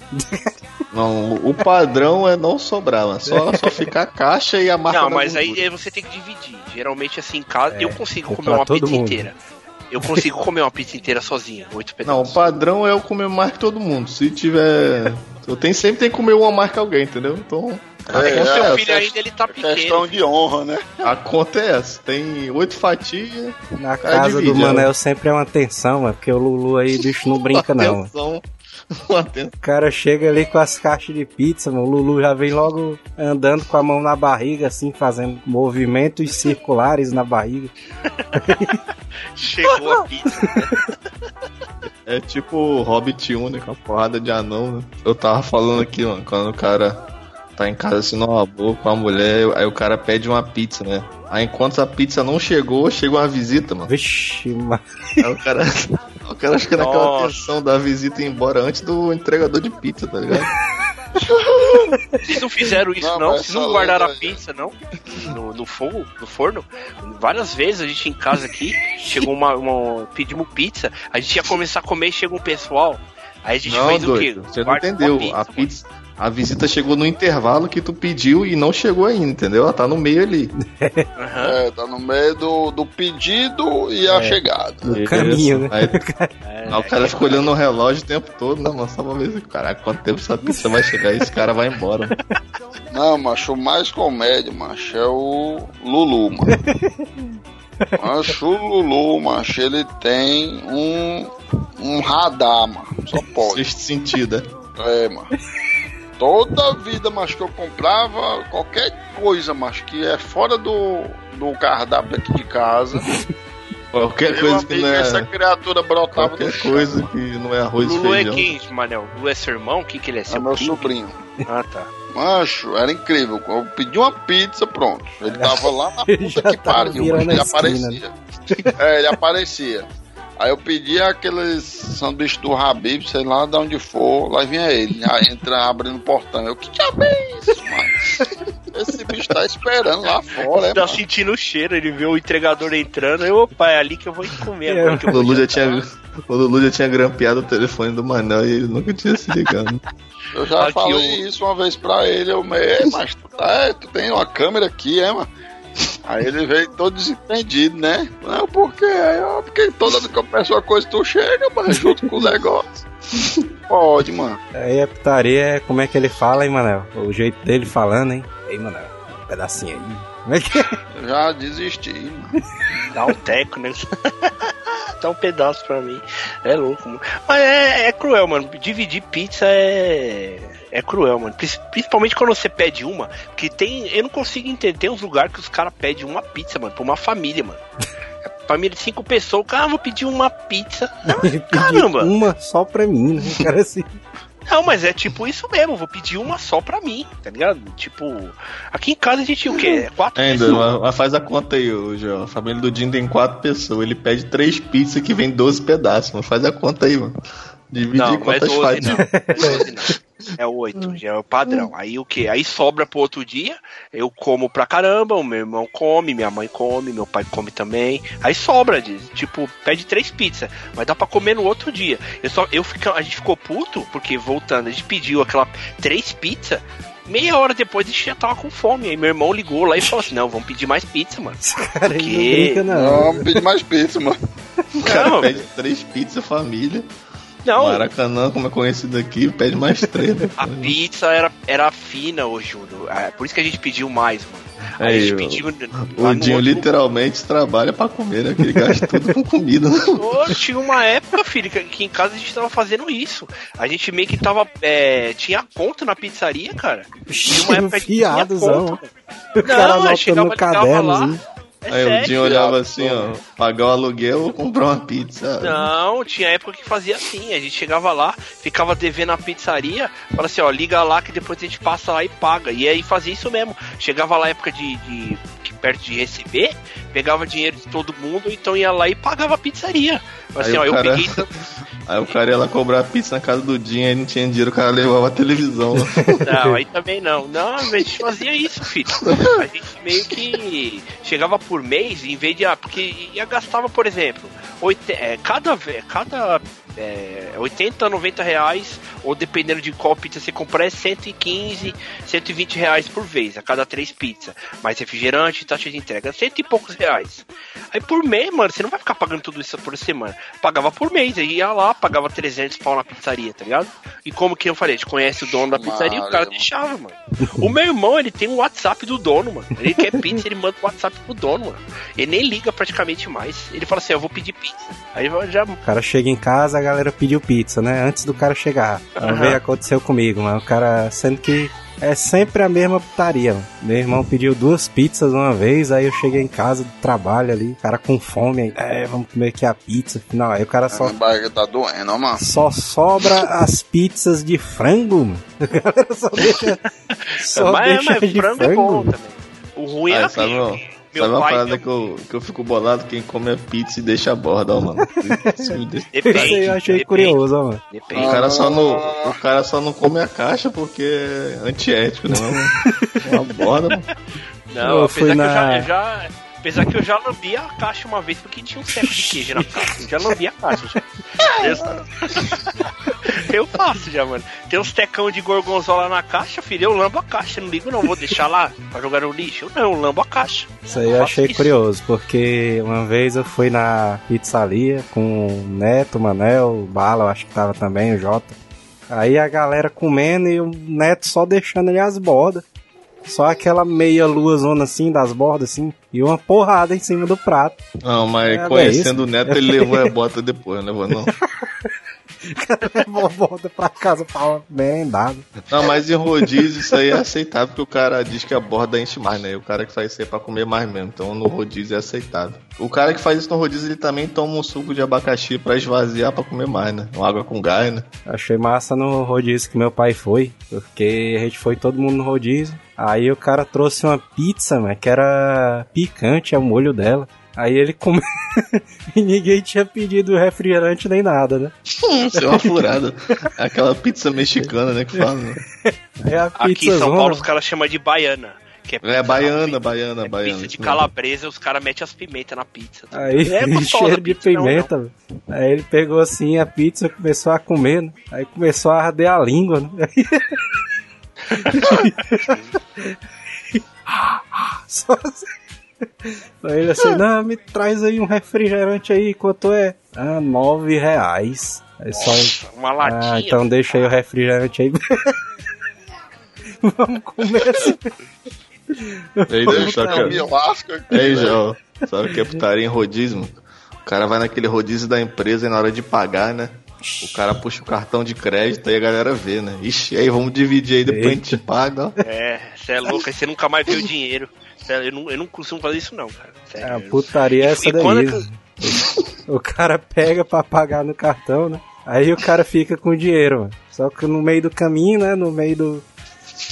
Não, o padrão é não sobrar, mano. Só, só ficar a caixa e a marca Não, mas aí é, você tem que dividir. Geralmente, assim, em casa, eu consigo é comer uma pizza mundo. inteira. Eu consigo comer uma pizza inteira sozinho, oito Não, pedaços. o padrão é eu comer mais que todo mundo. Se tiver. Eu tenho, sempre tem que comer uma marca alguém, entendeu? Então. A É, conta Seu é, filho ainda ele tá Questão pequeno. de honra, né? A conta é essa. Tem oito fatias. Na casa divide, do Manel sempre é uma tensão, mano, porque o Lulu aí, bicho, não brinca não. Atenção. O cara chega ali com as caixas de pizza, mano, o Lulu já vem logo andando com a mão na barriga, assim, fazendo movimentos circulares na barriga. Chegou a pizza. É tipo o Hobbit 1, né? Com a porrada de anão, né? Eu tava falando aqui, mano, quando o cara tá em casa assim numa boa com a mulher, aí o cara pede uma pizza, né? Aí enquanto a pizza não chegou, chega uma visita, mano. Vixe, mano. Aí o cara. O cara fica naquela tensão da visita ir embora antes do entregador de pizza, tá ligado? Vocês não fizeram isso, Não, não? Vocês não guardaram a aí- pizza, não? No, no fogo, no forno? Várias vezes a gente em casa aqui, chegou uma, uma- Pedimos pizza, a gente ia começar a comer e chega um pessoal. Aí a gente Não, fez doido. o quê? Você não entendeu. a pizza. A visita chegou no intervalo que tu pediu e não chegou ainda, entendeu? Ela tá no meio ali. É, tá no meio do, do pedido e a chegada. No caminho, né? Aí, É, aí o cara fica olhando no relógio o tempo todo, né, mano? Só pra ver, caraca, quanto tempo essa pizza vai chegar e esse cara vai embora. Não, macho, o mais comédia, macho, é o Lulu, mano. Macho, o Lulu, macho, ele tem um, um radar, mano. Só pode. Sexto sentido, é. É, mano. Toda vida, mas que eu comprava qualquer coisa, mas que é fora do, do cardápio aqui de casa. Qualquer Meu coisa que não é. essa criatura brotava no Qualquer chão. coisa que não é arroz e Lulu é feijão. quem, Manel? Lulu é seu irmão? O que, que ele é? É Seu meu primo? sobrinho. Ah, tá. Mancho, era incrível. Eu pedi uma pizza, pronto. Ele tava lá na puta que pariu. Ele esquina, aparecia. É, ele aparecia. Aí eu pedi aqueles sanduíches do Habib, sei lá de onde for, lá vinha ele. Aí entra, abrindo o portão. Eu, que diabo é isso, mano? Esse bicho tá esperando lá fora, é, Tá mano? sentindo o cheiro, ele vê o entregador entrando, eu, opa, é ali que eu vou comer É, agora que eu O vou Lulu já tinha. O Lulu já tinha grampeado o telefone do Manel e ele nunca tinha se ligado. Eu já Aqui, falei eu- isso uma vez pra ele, eu, "É, mas tu, tá, é, tu tem uma câmera aqui, é, mano? Aí ele veio todo desentendido, né? Não, por quê? Aí, ó, porque toda vez que eu peço uma coisa, tu chega, mano, junto com o negócio. Pode, mano. Aí a putaria é como é que ele fala, hein, Manel? O jeito dele falando, hein? Ei, Manel, um pedacinho aí. Como é que é? Já desisti, mano. Dá um teco, né? Dá um pedaço pra mim. É louco, mano. Mas é, é cruel, mano. Dividir pizza é. É cruel, mano. Principalmente quando você pede uma. Porque tem. Eu não consigo entender. Tem uns lugares que os caras pedem uma pizza, mano, pra uma família, mano. É Família de cinco pessoas, o cara, ah, vou pedir uma pizza. Caramba! uma só pra mim, né? O cara assim. Não, mas é tipo isso mesmo, vou pedir uma só pra mim, tá ligado? Tipo, aqui em casa a gente o quê? É Quatro Ainda, pessoas. mas- mas faz a conta aí, ô, João. A família do Jim tem quatro pessoas. Ele pede três pizzas que vem 12 pedaços, mano. Faz a conta aí, mano. Dividir Não, não é quantas 12 faz. não. Não é 12 não. É 8, já é o padrão. Aí o que? Aí sobra pro outro dia, eu como pra caramba, o meu irmão come, minha mãe come, meu pai come também. Aí sobra, diz, tipo, pede três pizzas, mas dá pra comer no outro dia. Eu só, eu fica, a gente ficou puto, porque voltando, a gente pediu aquela três pizzas, meia hora depois a gente já tava com fome. Aí meu irmão ligou lá e falou assim: não, vamos pedir mais pizza, mano. Esse cara aí não Que? brinca, não. Não, me pede mais pizza, mano. Cara pede três pizzas família. Não, Maracanã, como é conhecido aqui, pede mais três. Né? a pizza era, era fina, ô Júlio. É, por isso que a gente pediu mais, mano. Aí gente pediu. O Dinho outro- literalmente trabalha pra comer, né? Que ele gasta tudo com comida. Ô, tinha uma época, filho, que aqui em casa a gente tava fazendo isso. A gente meio que tava. é, tinha conta na pizzaria, cara. Tinha uma época que tinha conta. O cara Não, chegava, caderno. lá. É Aí o sério. Dinho olhava assim, ó, pagar o aluguel ou comprar uma pizza. Não, tinha época que fazia assim. A gente chegava lá, ficava devendo a pizzaria, falava assim, ó, liga lá que depois a gente passa lá e paga. E aí fazia isso mesmo. Chegava lá época de, de- perto de receber, pegava dinheiro de todo mundo, então ia lá e pagava a pizzaria. Mas Aí assim, ó, o eu cara- peguei tanto. Aí o cara ia lá cobrar pizza na casa do Dinho, aí não tinha dinheiro, o cara levava a televisão. Não, aí também não. Não, a gente fazia isso, filho. A gente meio que chegava por mês, em vez de. Ah, porque ia gastava, por exemplo, oite- é, cada, cada é, 80, 90 reais, ou dependendo de qual pizza você comprar, é 115, 120 reais por vez, a cada três pizzas. Mais refrigerante, taxa de entrega, cento e poucos reais. Aí por mês, mano, você não vai ficar pagando tudo isso por semana. Pagava por mês, aí ia lá, pagava 300 pau na pizzaria, tá ligado? E como que eu falei, a gente conhece o dono da pizzaria, o cara deixava, mano. O meu irmão, ele tem um WhatsApp do dono, mano. Ele quer pizza, ele manda o WhatsApp pro dono, mano. Ele nem liga praticamente mais. Ele fala assim, eu vou pedir pizza. Aí já. O cara chega em casa, a galera pediu pizza, né? Antes do cara chegar. Aham. vez aconteceu comigo, mano. O cara, sendo que é sempre a mesma putaria, mano. Meu irmão pediu duas pizzas uma vez, aí eu cheguei em casa do trabalho ali, o cara com fome, aí, é, vamos comer aqui a pizza. Final, aí o cara só, Minha barriga tá doendo, mano. só sobra as pizzas de frango, mano. Só deixa, só mas deixa mas de frango, frango. é bom também. O ruim é assim. ó, meu sabe uma pai parada que eu, que eu fico bolado? Quem come a pizza e deixa a borda, ó, mano. Isso me deixa- Isso aí eu achei depende, curioso, ó, mano. Depende. O cara, só não, o cara só não come a caixa porque é antiético, né? Uma borda, mano. Não, Eu apesar fui que na- eu já, já- Apesar que eu já lambi a caixa uma vez porque tinha um seco de queijo na caixa. Eu já lambi a caixa. Já. Eu, eu faço já, mano. Tem uns tecão de gorgonzola na caixa, filho. Eu lambo a caixa. Não ligo, não. Vou deixar lá pra jogar no lixo. Eu não, eu lambo a caixa. Isso aí eu Faço achei isso. curioso, porque uma vez eu fui na pizzaria com o Neto, o Manel, o Bala, eu acho que tava também, o Jota. Aí a galera comendo e o Neto só deixando ali as bordas. Só aquela meia lua zona assim das bordas assim e uma porrada em cima do prato. Não, mas É, conhecendo o Neto, ele levou a bota depois, não levou não. O cara levou a borda pra casa pra merendado. Não, mas em rodízio isso aí é aceitável, porque o cara diz que a borda enche mais, né? E o cara que faz isso aí é pra comer mais mesmo. Então no rodízio é aceitável. O cara que faz isso no rodízio, ele também toma um suco de abacaxi pra esvaziar pra comer mais, né? Uma água com gás, né? Achei massa no rodízio que meu pai foi, porque a gente foi todo mundo no rodízio. Aí o cara trouxe uma pizza, mano, que era picante, é o molho dela. Aí ele comeu e ninguém tinha pedido refrigerante nem nada, né? Isso é uma furada. Aquela pizza mexicana, né? Que fala. né? Aí a Aqui em pizza São Paulo os caras chamam de baiana. Que é, É pizza baiana, na- baiana, é baiana. Pizza de mesmo. calabresa, os caras metem as pimentas na pizza. Aí, É gostosa cheiro de pizza, não, pimenta, velho. Aí ele pegou assim a pizza, começou a comer, né? Aí começou a arder a língua, né? Só assim. Aí ele assim, não, me traz aí um refrigerante aí, quanto é? Ah, nove reais. Aí só. Uma latinha. Ah, então deixa aí o refrigerante aí. Vamos comer assim. Ei, Deixa só que eu que... me lasco aqui. Ei. João, sabe o que é putaria em rodízio? mano? O cara vai naquele rodízio da empresa e na hora de pagar, né? O cara puxa o cartão de crédito e a galera vê, né? Ixi, aí vamos dividir aí, depois a gente paga, ó. É, você é louco, aí você nunca mais vê o dinheiro. Cê- Eu não, eu não costumo fazer isso, não, cara. Sério. A putaria é essa daí. que- O cara pega pra pagar no cartão, né? Aí o cara fica com o dinheiro, mano. Só que no meio do caminho, né? No meio do.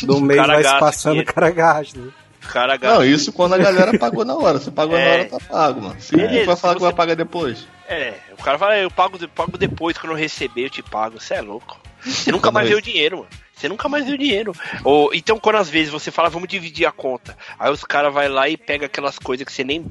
Do mês cara vai se passando, o cara gasta. né? Cara. Não, isso quando a galera pagou na hora. Se pagou na É. hora, tá pago, mano. Se Beleza, vai falar que vai pagar depois. É, o cara fala, eu pago, eu pago depois, quando eu receber, eu te pago. Você é louco. Você nunca mais vê eu- o dinheiro, mano. Você nunca mais vê o dinheiro. Ou, então, quando às vezes você fala, vamos dividir a conta. Aí os caras vai lá e pega aquelas coisas que você nem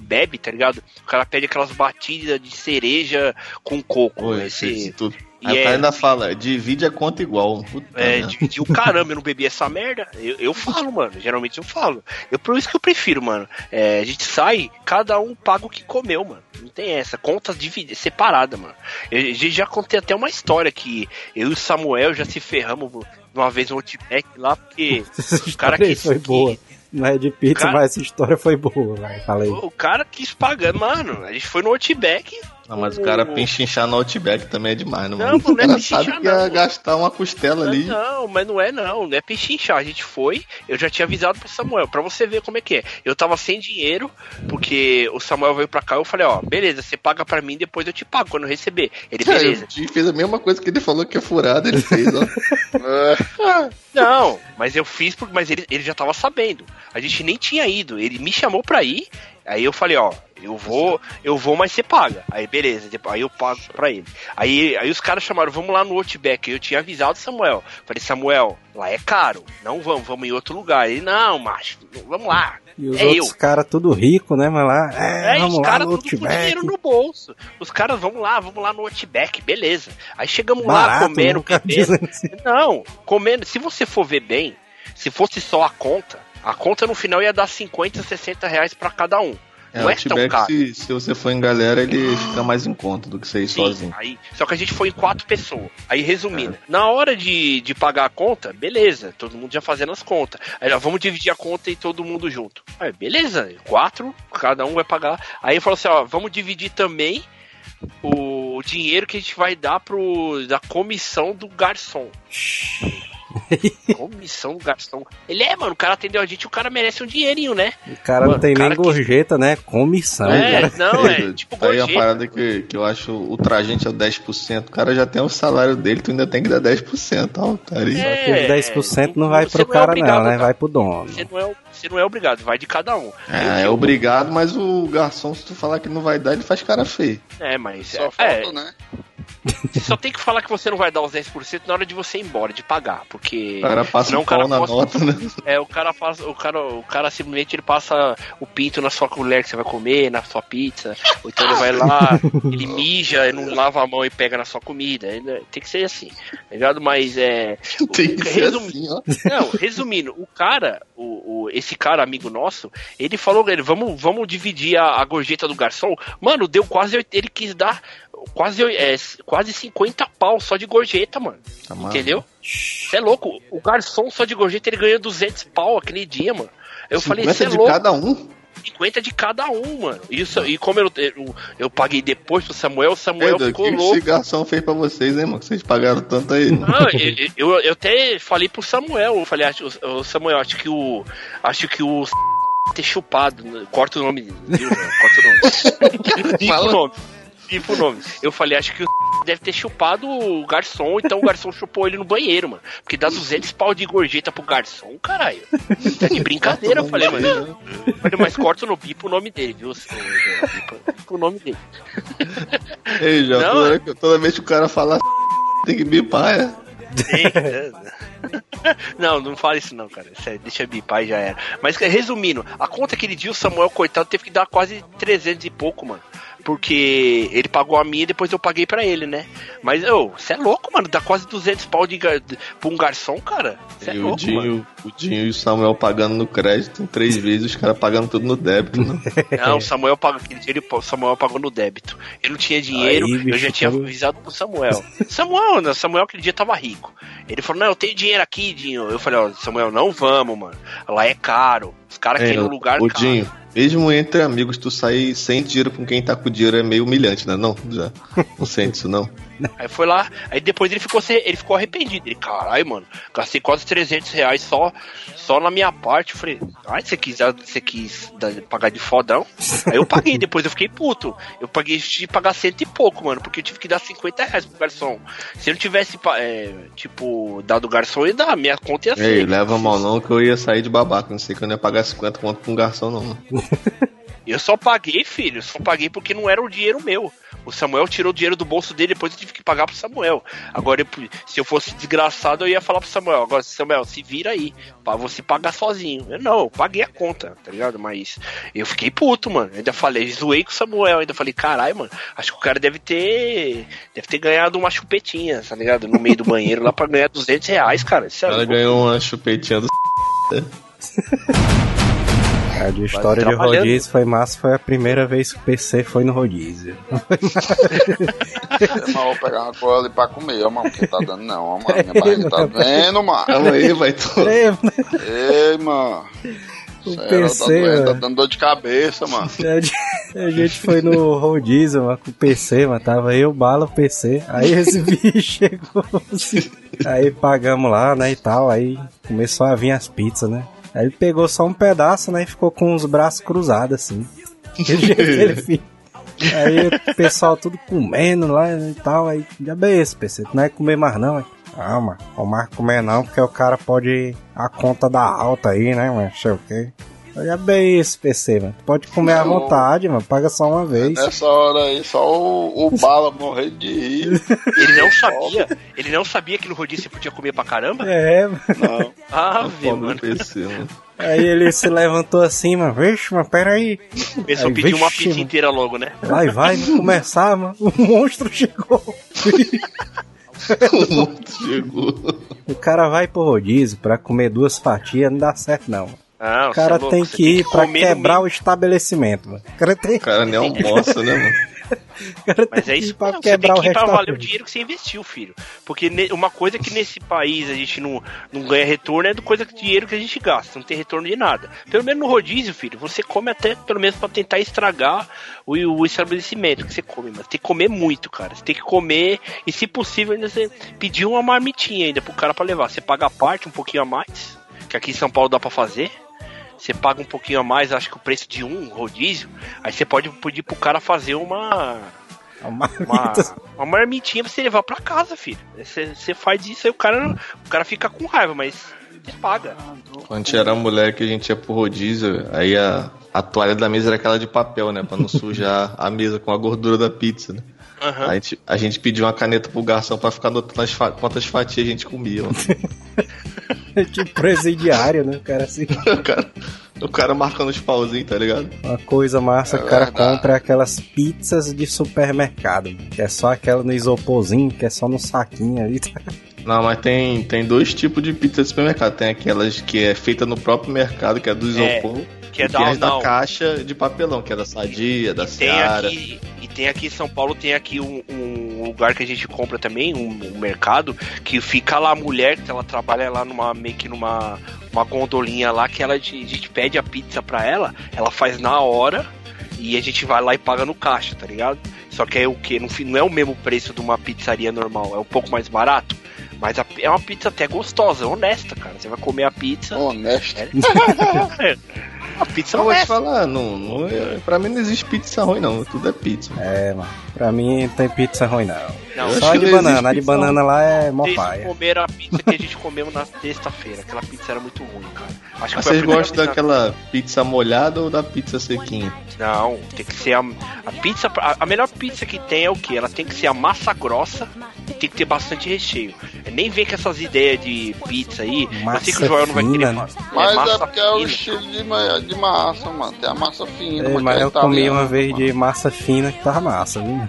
bebe, tá ligado? O cara pede aquelas batidas de cereja com coco. Oi, esse tudo. E Aí o é- cara ainda fala, divide a conta igual. Puta É, dividir o caramba, eu não bebi essa merda. Eu, eu falo, mano. Geralmente eu falo. Eu, por isso que eu prefiro, mano. É, a gente sai, cada um paga o que comeu, mano. Não tem essa. Contas dividi- separada, mano. Eu, a gente já contei até uma história que eu e o Samuel já se ferramos uma vez no Outback lá, porque Essa o cara quis. foi boa. Não é de pizza, Cara- mas essa história foi boa, vai. Fala aí. O cara quis pagar, mano. A gente foi no Outback. Não, mas o cara pinchinchar no Outback também é demais, né, Não, mano? não é o cara pinchinchar, sabe que ia não. gastar uma costela ali. Não, mas não é não, não é pechinchar. A gente foi, eu já tinha avisado pro Samuel, pra você ver como é que é. Eu tava sem dinheiro, porque o Samuel veio pra cá, eu falei, ó, beleza, você paga pra mim, depois eu te pago quando eu receber. Ele, beleza. Ele fez a mesma coisa que ele falou que é furada, ele fez, ó. É, Não, mas eu fiz, porque, mas ele, ele já tava sabendo. A gente nem tinha ido, ele me chamou pra ir, aí eu falei, ó, eu vou, eu vou, mas você paga. Aí beleza, aí eu pago pra ele. Aí, aí os caras chamaram, vamos lá no Outback. Eu tinha avisado o Samuel. Falei, Samuel, lá é caro, não vamos, vamos em outro lugar. Ele, não, macho, vamos lá. E os é outros caras tudo rico, né? Mas lá, é, É, os lá caras tudo com Outback. dinheiro no bolso. Os caras, vamos lá, vamos lá no Outback, beleza. Aí chegamos lá Barato, comendo, nunca bebendo. assim. Não, comendo. Se você for ver bem, se fosse só a conta, a conta no final ia dar 50, 60 reais pra cada um. É, Não é tão caro. se, se você for em galera, ele fica mais em conta do que você ir Sim, sozinho. aí, só que a gente foi em quatro pessoas. Aí, resumindo, na hora de, de pagar a conta, beleza, todo mundo já fazendo as contas. Aí, já vamos dividir a conta e todo mundo junto. Aí, beleza, quatro, cada um vai pagar. Aí falou assim: ó, vamos dividir também o dinheiro que a gente vai dar pro da comissão do garçom. comissão do garçom. Ele é, mano, o cara atendeu a gente, o cara merece um dinheirinho, né? O cara não Mano, tem cara nem que- gorjeta, né? Comissão. É, cara. não, é tipo Tá aí uma gorjeta. parada que, que eu acho ultragente é o 10%. O cara já tem o salário dele, tu ainda tem que dar 10%. Ó, tá aí. É, Aquele 10% não vai você pro não é cara, obrigado não, né? a- Vai pro dono. Você não, é, você não é obrigado, vai de cada um. É, é obrigado, mas o garçom, se tu falar que não vai dar, ele faz cara feio. É, mas. só é, falta, né? Você só tem que falar que você não vai dar os 10% na hora de você ir embora, de pagar. Porque. O cara passa senão o pau na posta- nota, né? É, o cara faz. O cara, o cara simplesmente ele passa o pinto na sua colher que você vai comer, na sua pizza. Ou então ele vai lá, ele mija, ele não lava a mão e pega na sua comida. Tem que ser assim, tá ligado? Mas é. Tem que ser assim, ó. Não, resumindo, o cara, o, o- esse cara amigo nosso, ele falou, ele, vamos, vamos dividir a, a gorjeta do garçom. Mano, deu quase, ele quis dar quase, é, quase 50 pau só de gorjeta, mano. Tá. Entendeu? Você é louco, o garçom só de gorjeta ele ganha 200 pau aquele dia, mano. Eu falei, 50 você é de louco. cada um? 50 de cada um, mano. Isso, e como eu, eu, eu paguei depois pro Samuel, o Samuel Pedro, ficou que louco. esse garçom fez pra vocês, hein, mano? Que vocês pagaram tanto aí. Não, eu, eu, eu até falei pro Samuel, eu falei, acho, o Samuel, acho que o. Acho que o ter chupado. né? Corta o nome viu? Corta o nome. Diga o nome. O nome. Eu falei, acho que o deve ter chupado o garçom, então o garçom chupou ele no banheiro, mano. Porque dá 200 pau de gorjeta pro garçom, caralho. Tá de brincadeira, eu falei, mano. Olha, Mas corta no pipo o nome dele, viu? Pipa o nome dele. Ei, já, Não, toda, vez- toda vez que o cara fala tem que bipar, é? Não, não fala isso não, cara. Deixa bipar e já era. Mas resumindo, a conta que ele deu, o Samuel, coitado, teve que dar quase 300 e pouco, mano. Porque ele pagou a minha e depois eu paguei pra ele, né? Mas, ô, você é louco, mano. Dá quase 200 pau de gar... pra um garçom, cara. Você é E o louco, mano. Dinho, o Dinho e o Samuel pagando no crédito três vezes, os caras pagando tudo no débito, né? Não, o Samuel pagou ele, o Samuel pagou no débito. Eu não tinha dinheiro, Aí, eu já tinha avisado pro Samuel. Samuel, né, Samuel aquele dia tava rico. Ele falou, não, eu tenho dinheiro aqui, Dinho. Eu falei, ó, Samuel, não vamos, mano. Lá é caro. Os caras querem um lugar Ô, caro. Dinho, mesmo entre amigos, tu sair sem dinheiro com quem tá com dinheiro é meio humilhante, né? Não, já. Não sente isso, não. Aí foi lá, aí depois ele ficou, se- ele ficou arrependido. Ele, caralho, mano, gastei quase 300 reais só, só na minha parte. Eu falei, ai, você quis, você quis pagar de fodão? Aí eu paguei, depois eu fiquei puto. Eu paguei, tive que pagar cento e pouco, mano, porque eu tive que dar 50 reais pro garçom. Se eu não tivesse, é, tipo, dado o garçom, ia dar, minha conta ia ser. Ei, leva mal não que eu ia sair de babaca. Não sei que eu não ia pagar 50 conto pra um garçom, não. Eu só paguei, filho, só paguei porque não era o dinheiro meu. O Samuel tirou o dinheiro do bolso dele, depois eu tive que pagar pro Samuel. Agora, eu- se eu fosse desgraçado, eu ia falar pro Samuel. Agora, Samuel, se vira aí, pra você pagar sozinho. Eu não, eu paguei a conta, tá ligado? Mas eu fiquei puto, mano. Eu ainda falei, zoei com o Samuel, ainda falei, caralho, mano, acho que o cara deve ter. Deve ter ganhado uma chupetinha, tá ligado? No meio do banheiro lá pra ganhar 200 reais, cara. Isso é Ela louco. ganhou uma chupetinha do. A de história de rodízio foi massa, foi a primeira vez que o PC foi no rodízio. Mas eu vou pegar uma coisa ali pra comer, ó, mano, porque tá dando não, ó, mano. Minha barriga tá vendo, mano. Calma aí, vai tu. É, Ei, mano. O Sério, PC, tá, doendo, tá dando dor de cabeça, mano. A gente- a gente foi no rodízio, mano, com o PC, mano. Tava eu, bala, o PC. Aí esse bicho chegou assim. Aí pagamos lá, né, e tal. Aí começou a vir as pizzas, né? Aí ele pegou só um pedaço, né, e ficou com os braços cruzados, assim. Aquele jeito que ele fez. Aí o pessoal tudo comendo lá e tal. Aí, já bem esse, PC. Tu não vai comer mais não, hein? Mano, não mais comer não, porque o cara pode a conta da alta aí, né, mano? Sei o quê. Já bem esse PC, mano. Pode comer à vontade, mano. Paga só uma vez. Nessa hora aí, só o, o bala morrer de rir. Ele não sabia, ele não sabia que no rodízio você podia comer pra caramba? É, mano. Não. Ah, mano. PC, mano. Aí ele se levantou assim, mano. Vixe, mano, peraí. Começou a Aí, pedir uma pizza mano. inteira logo, né? Vai, vai, começar, mano. O monstro chegou. O mundo chegou. O cara vai pro rodízio pra comer duas fatias, não dá certo, não. Não, O cara você é louco, tem que ir no quebrar mínimo. o estabelecimento, mano. O cara tem, O cara nem almoça, né, mano? o cara Mas tem é isso pra mesmo, você tem quebrar o que ir pra valer o dinheiro que você investiu, filho. Porque uma coisa que nesse país a gente não, não ganha retorno é do coisa que dinheiro que a gente gasta, não tem retorno de nada. Pelo menos no rodízio, filho, você come até pelo menos pra tentar estragar o, o estabelecimento que você come, mas tem que comer muito, cara. Você tem que comer e se possível ainda você pedir uma marmitinha ainda pro cara pra levar. Você paga a parte um pouquinho a mais, que aqui em São Paulo dá pra fazer. Você paga um pouquinho a mais, acho que o preço de um rodízio, aí você pode pedir pro cara fazer uma Uma uma, uma marmitinha pra você levar pra casa, filho. Você, você faz isso aí o cara, o cara fica com raiva, mas você paga. Quando a gente era moleque, a gente ia pro rodízio, aí a, a toalha da mesa era aquela de papel, né? Pra não sujar a mesa com a gordura da pizza, né? Aí a gente, a gente pediu uma caneta pro garçom pra ficar anotando fa- quantas fatias a gente comia. tipo presidiário, né? O cara assim. o, cara, o cara marcando os pauzinhos, tá ligado? Uma coisa massa que o cara compra é aquelas pizzas de supermercado, que é só aquela no isoporzinho, que é só no saquinho ali. tá? Não, mas tem, tem dois tipos de pizza de supermercado. Tem aquelas que é feita no próprio mercado, que é do isopor. que é e da- tem as não. da caixa de papelão, que é da Sadia, da Tem Seara. aqui, e tem aqui em São Paulo, tem aqui um, um lugar que a gente compra também, um, um mercado, que fica lá a mulher, que ela trabalha lá numa, meio que numa uma gondolinha lá que ela, a gente pede a pizza pra ela, ela faz na hora e a gente vai lá e paga no caixa, tá ligado? Só que é o que? Não, é o mesmo preço de uma pizzaria normal, é um pouco mais barato. Mas a- é uma pizza até gostosa, honesta, cara. Você vai comer a pizza. Honesto. É. A pizza Eu vou te falar, não, não, é- pra mim não existe pizza ruim, não. Tudo é pizza. É, mano. Pra mim não tem pizza ruim, não. Não, Eu Só de banana. A de banana lá é mó Vocês paia. comeram a pizza que a gente comeu na sexta-feira. Aquela pizza era muito ruim, cara. Acho que vocês gostam daquela pizza molhada ou da pizza sequinha? Não, tem que ser a, a pizza. A, a melhor pizza que tem é o que? Ela tem que ser a massa grossa e tem que ter bastante recheio. Nem vem com essas ideias de pizza aí. eu sei que Massa o Joel não vai querer fina, né? fazer. Mas é, massa porque é o fina. estilo de, de massa, mano. Tem a massa fina, É, mas eu comi italiana, uma vez mano. de massa fina que tava massa, viu?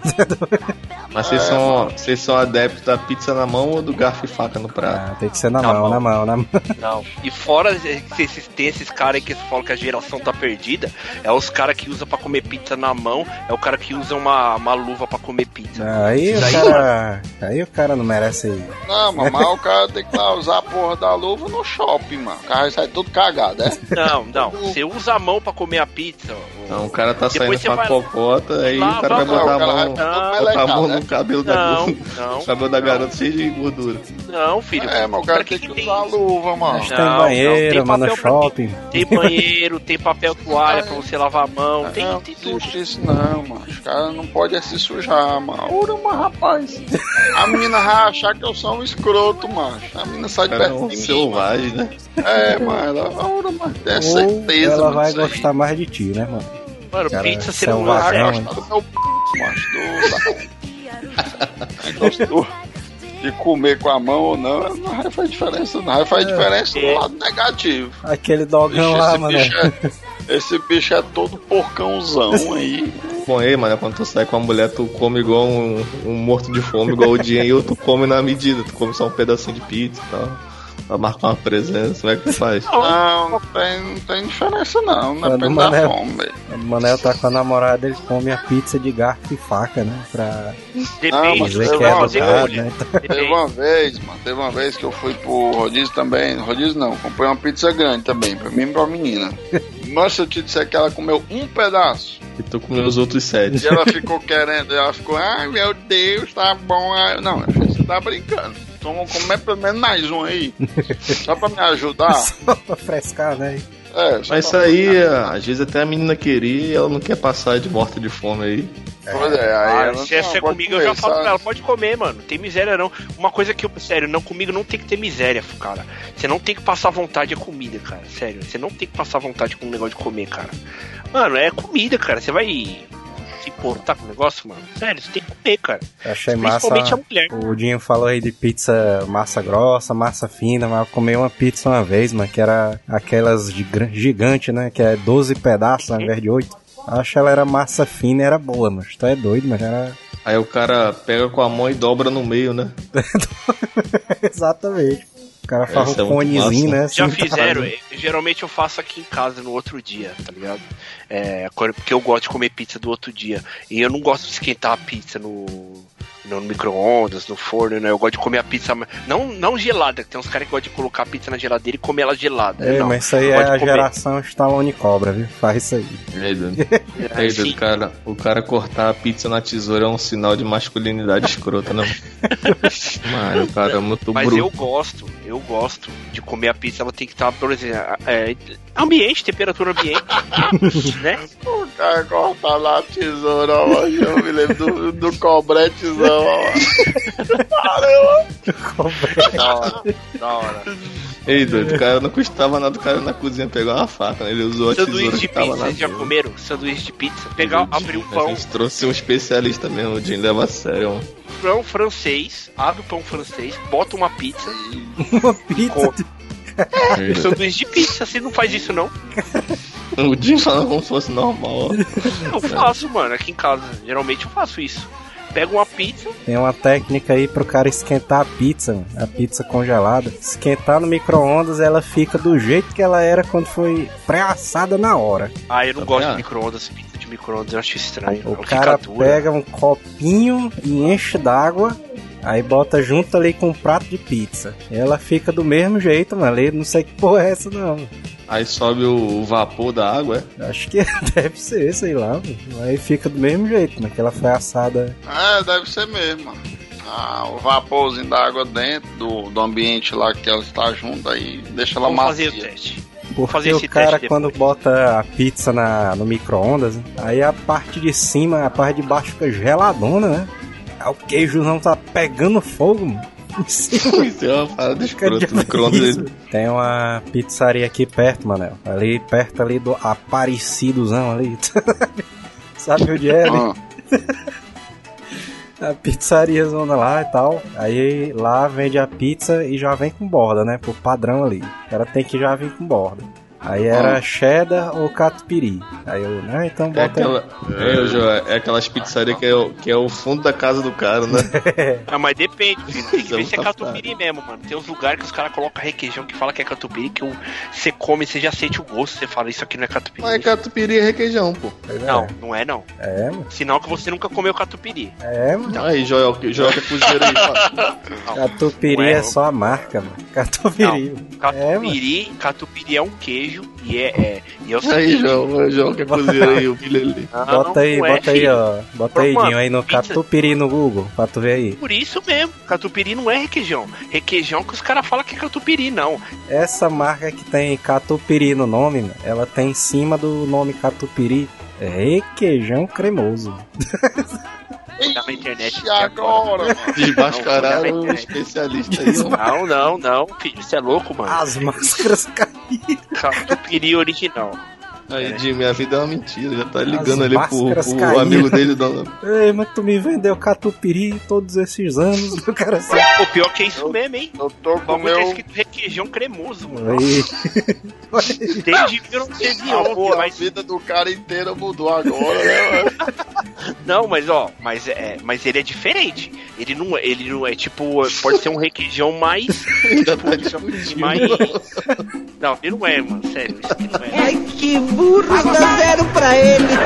Mas vocês, É, são, vocês são adeptos da pizza na mão ou do garfo e faca no prato? Ah, tem que ser na, Na mão, mão. na mão, na mão. Não. E fora que esses, tem esses caras aí que falam que a geração tá perdida, é os caras que usam pra comer pizza na mão, é o cara que usa uma, uma luva pra comer pizza. Aí o cara. Aí o cara não merece. Não, mano, mas o cara tem que lá usar a porra da luva no shopping, mano. O cara sai todo cagado, é? Não, não. Você usa a mão pra comer a pizza. ô- Não, o cara tá Depois saindo você com a vai- popota, aí o cara vai botar a mão, botar a mão melecado, no né? cabelo da Não, garota. não. O cabelo da garota cheio de gordura. Não, filho. É, mas o cara tem que usar a luva, mano. Mas tem não, banheiro, tem mano, no papel pra shopping. Tem banheiro, tem papel toalha pra você lavar a mão, tem, não, tem não tudo. isso não, mano. Os caras não podem se sujar, mano. Ora, mas rapaz. A menina vai achar que eu sou um escroto, mano. A menina sai de é perto um de mim. selvagem, né? É, mano. Ela, ora, mas tem Ou certeza, ela mano. vai gostar mais de ti, né, mano? Mano, Cara, pizza você é um vagão, Ela hein? gosta do meu p. Do... Do... De comer com a mão ou não, não fazer diferença, não. Vai fazer diferença É. no lado negativo. Aquele dogão lá, esse, mano. bicho é, esse bicho é todo porcãozão aí. Bom, aí, mano, quando tu sai com a mulher, tu come igual um, um morto de fome, igual o dinheiro, ou tu come na medida, tu come só um pedacinho de pizza e tal. Pra marcar uma presença, como é que tu faz? Não, não tem, não tem diferença não, Quando depende o da Manel- fome, velho. O Manel tá com a namorada, ele come a pizza de garfo e faca, né? Pra Depende, dizer que é escolha. né? Teve Depende. uma vez, mano, teve uma vez que eu fui pro rodízio também, rodízio não, comprei uma pizza grande também, pra mim e pra menina. Mas se eu te disser que ela comeu um pedaço, E tu comeu os outros sete. e ela ficou querendo, ela ficou, ai meu Deus, tá bom. Não, você tá brincando. Então vamos comer pelo menos mais um aí. Só pra me ajudar. Só pra frescar, né? É, só Mas isso aí, às vezes até a menina queria e ela não quer passar de morta de fome aí. Pois é, aí Ah, ela se essa é comigo, eu já falo pra ela, pode comer, mano. Não tem miséria não. Uma coisa que eu, sério, não comigo não tem que ter miséria, cara. Você não tem que passar vontade a comida, cara. Sério, você não tem que passar vontade com o negócio de comer, cara. Mano, é comida, cara. Você vai se importar com o negócio, mano? Sério, você tem que comer, cara. Eu achei massa. Principalmente a mulher. O Dinho falou aí de pizza massa grossa, massa fina, mas eu comi uma pizza uma vez, mano, que era aquelas gigante, né? Que é 12 pedaços ao invés de 8. Acho que ela era massa fina e era boa, mas tu é doido, mas era. Aí o cara pega com a mão e dobra no meio, né? Exatamente. O cara faz é um muito fonezinho, né? Já assim, fizeram, tá- eh, geralmente eu faço aqui em casa no outro dia, tá ligado? É, porque eu gosto de comer pizza do outro dia. E eu não gosto de esquentar a pizza no, no micro-ondas, no forno, né? Eu gosto de comer a pizza. Não, não gelada, que tem uns caras que gostam de colocar a pizza na geladeira e comer ela gelada. É, não. mas isso aí é a comer- geração Stallone Cobra, viu? Faz isso aí. Aí, doido. Aí, Sim. doido, cara, o cara cortar a pizza na tesoura é um sinal de masculinidade escrota, né? Mano, o cara é muito Mas bruto. eu gosto, eu gosto de comer a pizza, ela tem que estar, por exemplo, é, ambiente, temperatura ambiente, né? O cara corta lá a tesoura, ó. Eu me lembro do, do cobretezão, ó. Da hora, da hora. Ei, doido, o cara não custava nada o cara na cozinha pegar uma faca, né? Ele usou a tesoura Sanduíche que de tava pizza, vocês já comeram? Sanduíche de pizza. Pegar, abrir um A pão, gente trouxe um especialista mesmo, o Jim leva a sério. mano. pão francês, abre o pão francês, bota uma pizza, Uma pizza. Com- doido. sanduíche de pizza. Você não faz isso, não? O Jim falando como se fosse normal. Eu faço, mano, aqui em casa. Geralmente eu faço isso. Pego uma pizza, Tem uma técnica aí pro cara esquentar a pizza, mano, a pizza congelada. Esquentar no micro-ondas, ela fica do jeito que ela era quando foi pré-assada na hora. ah, eu não Tá gosto vendo? de micro-ondas, pizza de micro-ondas, eu acho estranho. O cara pega um copinho e enche d'água, Aí bota junto ali com um prato de pizza. Ela fica do mesmo jeito, mano. Ali não sei que porra é essa, não. Aí sobe o, vapor da água, é? Acho que deve ser, sei lá. mano. Aí fica do mesmo jeito, né? Que ela foi assada. É, deve ser mesmo. mano. Ah, o vaporzinho da água dentro do, do ambiente lá que ela está junto, aí deixa ela Vamos fazer o macia. teste. Porque fazer o cara, teste quando bota a pizza na, no micro-ondas, aí a parte de cima, a parte de baixo fica geladona, né? Aí o queijo não tá pegando fogo, mano. Isso é uma parada escrota. micro-ondas dele. Tem uma pizzaria aqui perto, Manel. Ali perto ali do Aparecidozão ali. Sabe onde é? ali? Ah, A pizzaria zona lá e tal. Aí lá vende a pizza e já vem com borda, né? Por padrão ali. O cara tem que já vir com borda. Aí era Ah. cheddar ou catupiry. Aí eu, né? Então É, bota aquela, é, João, é aquelas pizzarias que é, o, que é o fundo da casa do cara, né? Ah, mas depende, filho. Tem que ver se é é catupiry mesmo, mano. Tem uns lugares que os caras colocam requeijão que fala que é catupiry, que você come, você já sente o gosto, você fala, isso aqui não é catupiry. Mas é catupiry é requeijão, pô. É. Não, não é não. É, mano. Sinal que você nunca comeu catupiry. É, mano. Aí, Joel, Joel que é cozinheiro aí. Não. Catupiry Não é, é, só a marca, mano. Catupiry. É, mano. Catupiry, catupiry é um queijo e é, é e é o Aí, seguinte, Joel, o Joel que é cozinheiro aí, o filho ali. não, Bota aí, não é, bota aí, ó. Bota aí, Mano, Dinho, aí no pizza- Catupiry no Google, pra tu ver aí. Por isso mesmo, catupiry não é requeijão. Requeijão que os caras falam que é catupiry, não. Essa marca que tem Catupiry no nome, ela tem em cima do nome Catupiry é requeijão cremoso. Na internet. E agora, mano? Desmascararam Não, o não, especialista aí. Não, não, não, filho, você é louco, mano. As máscaras caíram. Catupiry original. Aí, Jim, minha vida é uma mentira. Já tá ligando As ali pro, pro caíram. amigo dele. Dando... Ei, mas tu me vendeu Catupiry todos esses anos, o cara assim. O pior que é isso mesmo, hein? Eu tô O com bagulho tá meu. escrito requeijão cremoso, mano. Aí. Desde 1911, Pô, a mas vida do cara inteira mudou agora, né, mano? Não, mas ó, mas é, mas ele é diferente. Ele não, é- ele não é tipo, pode ser um requeijão mais, tá discutindo. mais. Não, ele não é, mano, sério, isso aqui não é. Ai, que burro, dá zero pra ele.